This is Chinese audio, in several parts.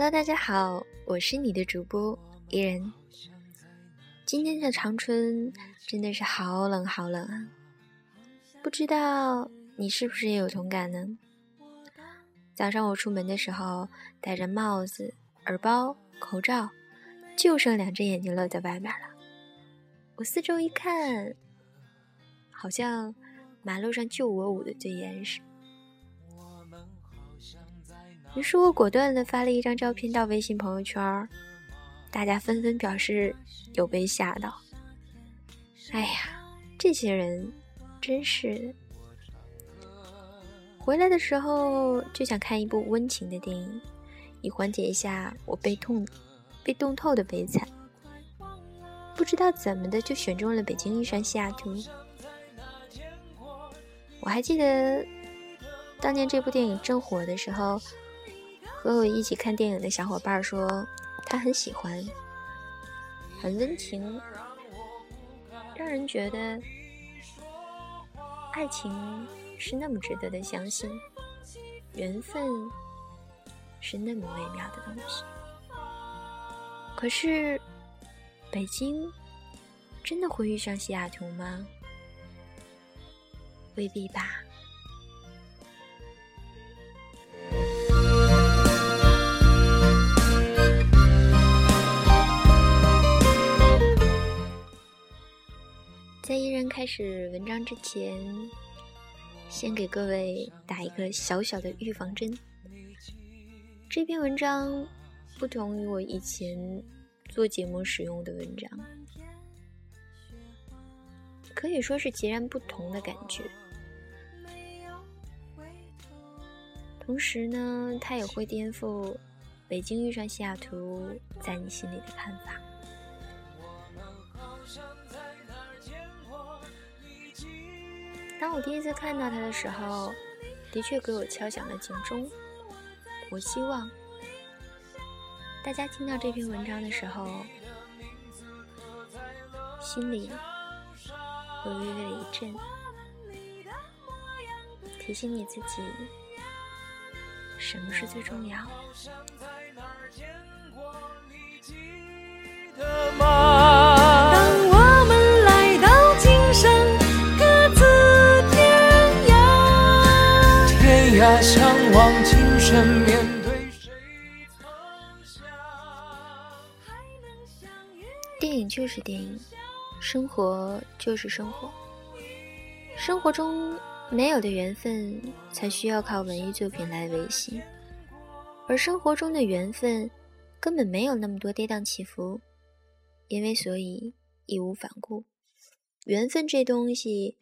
Hello，大家好，我是你的主播伊人。今天的长春真的是好冷好冷啊！不知道你是不是也有同感呢？早上我出门的时候戴着帽子、耳包、口罩，就剩两只眼睛露在外面了。我四周一看，好像马路上就我捂得最严实。于是我果断的发了一张照片到微信朋友圈，大家纷纷表示有被吓到。哎呀，这些人真是的！回来的时候就想看一部温情的电影，以缓解一下我被痛、被冻透的悲惨。不知道怎么的就选中了《北京遇上西雅图》。我还记得当年这部电影正火的时候。和我一起看电影的小伙伴说，他很喜欢，很温情，让人觉得爱情是那么值得的相信，缘分是那么微妙的东西。可是，北京真的会遇上西雅图吗？未必吧。始文章之前，先给各位打一个小小的预防针。这篇文章不同于我以前做节目使用的文章，可以说是截然不同的感觉。同时呢，它也会颠覆北京遇上西雅图在你心里的看法。当我第一次看到他的时候，的确给我敲响了警钟。我希望大家听到这篇文章的时候，心里会微微的一震，提醒你自己，什么是最重要。电影就是电影，生活就是生活。生活中没有的缘分，才需要靠文艺作品来维系；而生活中的缘分，根本没有那么多跌宕起伏，因为所以义无反顾。缘分这东西，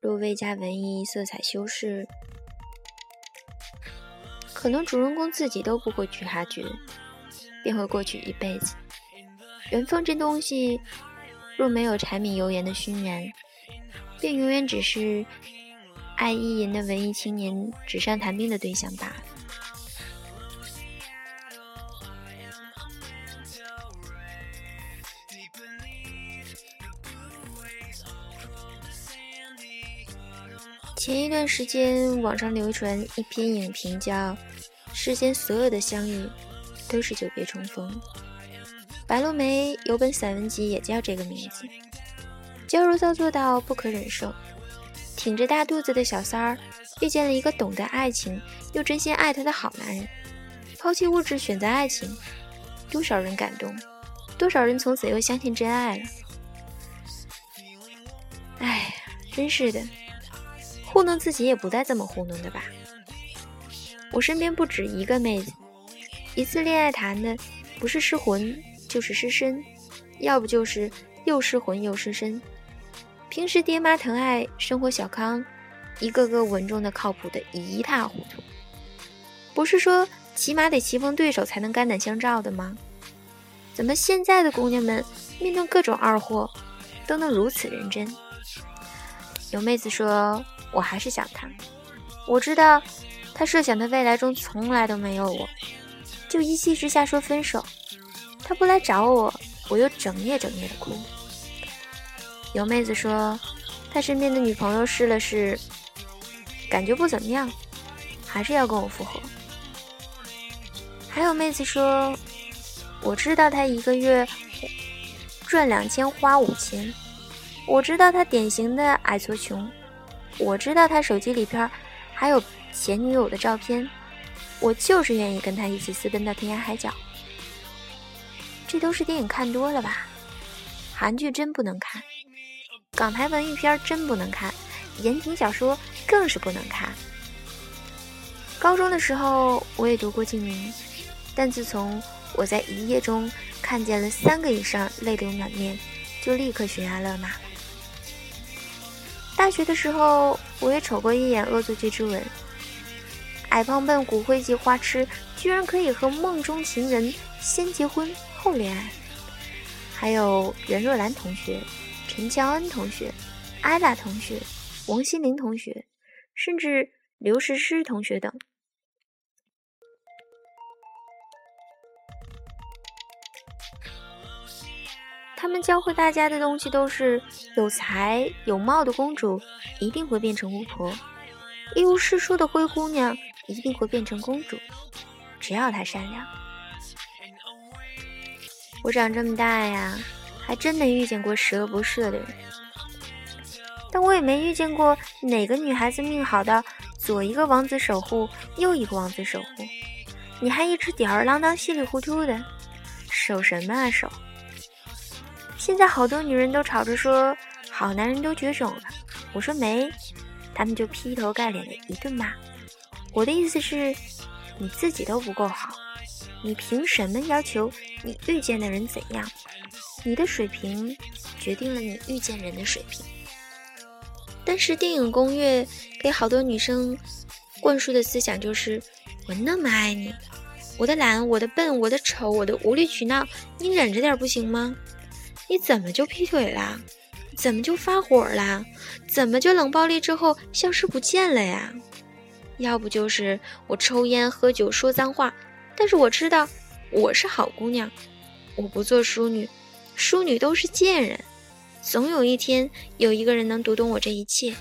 若未加文艺色彩修饰。可能主人公自己都不会去察觉，便会过去一辈子。缘分这东西，若没有柴米油盐的熏染，便永远只是爱意淫的文艺青年纸上谈兵的对象罢了。前一段时间，网上流传一篇影评，叫。世间所有的相遇，都是久别重逢。白落梅有本散文集也叫这个名字。娇柔造作到不可忍受，挺着大肚子的小三儿遇见了一个懂得爱情又真心爱她的好男人，抛弃物质选择爱情，多少人感动，多少人从此又相信真爱了。哎，真是的，糊弄自己也不带这么糊弄的吧？我身边不止一个妹子，一次恋爱谈的不是失魂就是失身，要不就是又失魂又失身。平时爹妈疼爱，生活小康，一个个稳重的靠谱的一塌糊涂。不是说起码得棋逢对手才能肝胆相照的吗？怎么现在的姑娘们面对各种二货都能如此认真？有妹子说：“我还是想他，我知道。”他设想的未来中从来都没有我，就一气之下说分手。他不来找我，我又整夜整夜的哭。有妹子说，他身边的女朋友试了试，感觉不怎么样，还是要跟我复合。还有妹子说，我知道他一个月赚两千花五千，我知道他典型的矮矬穷，我知道他手机里边还有前女友的照片，我就是愿意跟他一起私奔到天涯海角。这都是电影看多了吧？韩剧真不能看，港台文艺片真不能看，言情小说更是不能看。高中的时候我也读过静明，但自从我在一夜中看见了三个以上泪流满面，就立刻悬崖勒马。大学的时候我也瞅过一眼《恶作剧之吻》，矮胖笨、骨灰级花痴，居然可以和梦中情人先结婚后恋爱。还有袁若兰同学、陈乔恩同学、艾拉同学、王心凌同学，甚至刘诗诗同学等。他们教会大家的东西都是：有才有貌的公主一定会变成巫婆，一无是处的灰姑娘一定会变成公主，只要她善良。我长这么大呀，还真没遇见过十恶不赦的人，但我也没遇见过哪个女孩子命好到左一个王子守护，右一个王子守护，你还一直吊儿郎当、稀里糊涂的，守什么啊守？现在好多女人都吵着说好男人都绝种了，我说没，他们就劈头盖脸的一顿骂。我的意思是，你自己都不够好。你凭什么要求你遇见的人怎样？你的水平决定了你遇见人的水平。但是电影攻略给好多女生灌输的思想就是：我那么爱你，我的懒，我的笨，我的丑，我的无理取闹，你忍着点不行吗？你怎么就劈腿啦？怎么就发火啦？怎么就冷暴力之后消失不见了呀？要不就是我抽烟喝酒说脏话。但是我知道，我是好姑娘，我不做淑女，淑女都是贱人。总有一天，有一个人能读懂我这一切。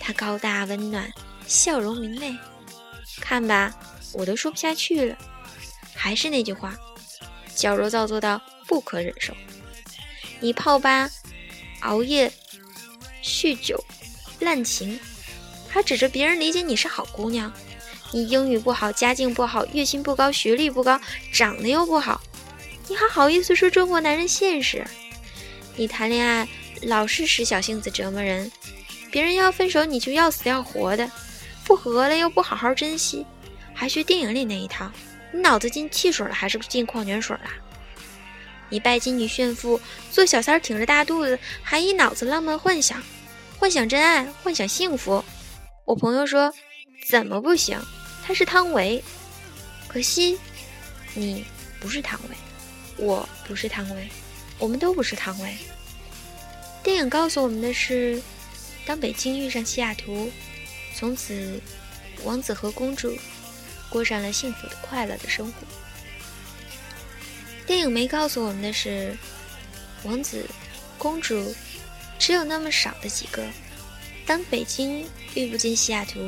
他高大温暖，笑容明媚。看吧，我都说不下去了。还是那句话，矫揉造作到不可忍受。你泡吧，熬夜，酗酒，滥情，还指着别人理解你是好姑娘。你英语不好，家境不好，月薪不高，学历不高，长得又不好，你还好意思说中国男人现实？你谈恋爱老是使小性子折磨人，别人要分手你就要死要活的，复合了又不好好珍惜，还学电影里那一套，你脑子进汽水了还是进矿泉水了？你拜金女炫富，做小三儿挺着大肚子，还一脑子浪漫幻想，幻想真爱，幻想幸福。我朋友说，怎么不行？他是汤唯，可惜你不是汤唯，我不是汤唯，我们都不是汤唯。电影告诉我们的是，当北京遇上西雅图，从此王子和公主过上了幸福的、快乐的生活。电影没告诉我们的是，王子、公主只有那么少的几个，当北京遇不见西雅图。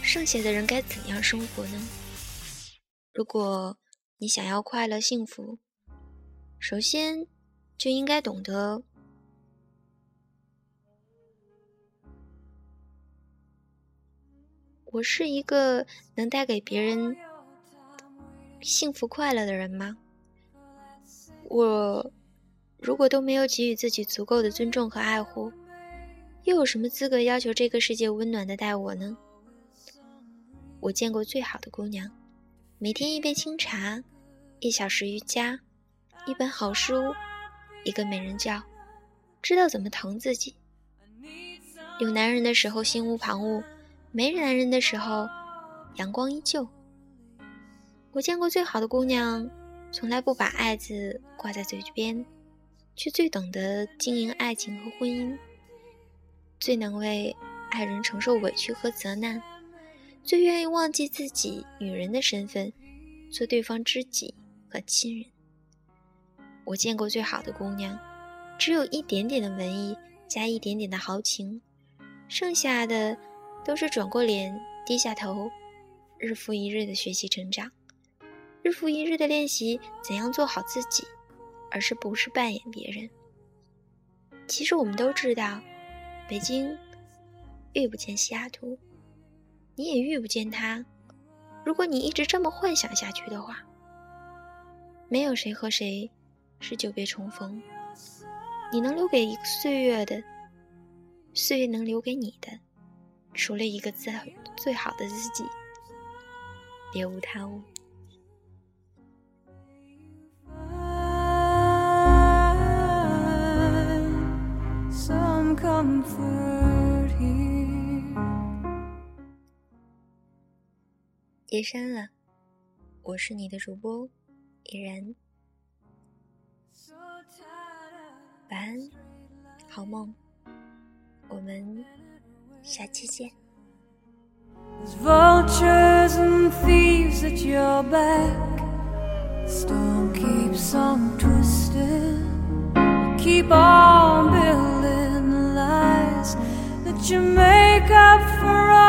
剩下的人该怎样生活呢？如果你想要快乐幸福，首先就应该懂得，我是一个能带给别人幸福快乐的人吗？我如果都没有给予自己足够的尊重和爱护，又有什么资格要求这个世界温暖的待我呢？我见过最好的姑娘，每天一杯清茶，一小时瑜伽，一本好书，一个美人觉，知道怎么疼自己。有男人的时候心无旁骛，没男人的时候阳光依旧。我见过最好的姑娘，从来不把爱字挂在嘴边，却最懂得经营爱情和婚姻，最能为爱人承受委屈和责难。最愿意忘记自己女人的身份，做对方知己和亲人。我见过最好的姑娘，只有一点点的文艺，加一点点的豪情，剩下的都是转过脸，低下头，日复一日的学习成长。日复一日的练习怎样做好自己，而是不是扮演别人。其实我们都知道，北京遇不见西雅图，你也遇不见他。如果你一直这么幻想下去的话，没有谁和谁是久别重逢。你能留给一个岁月的，岁月能留给你的，除了一个最最好的自己，别无他物。夜深了，我是你的主播依然，晚安，好梦，我们下期见。You make up for all.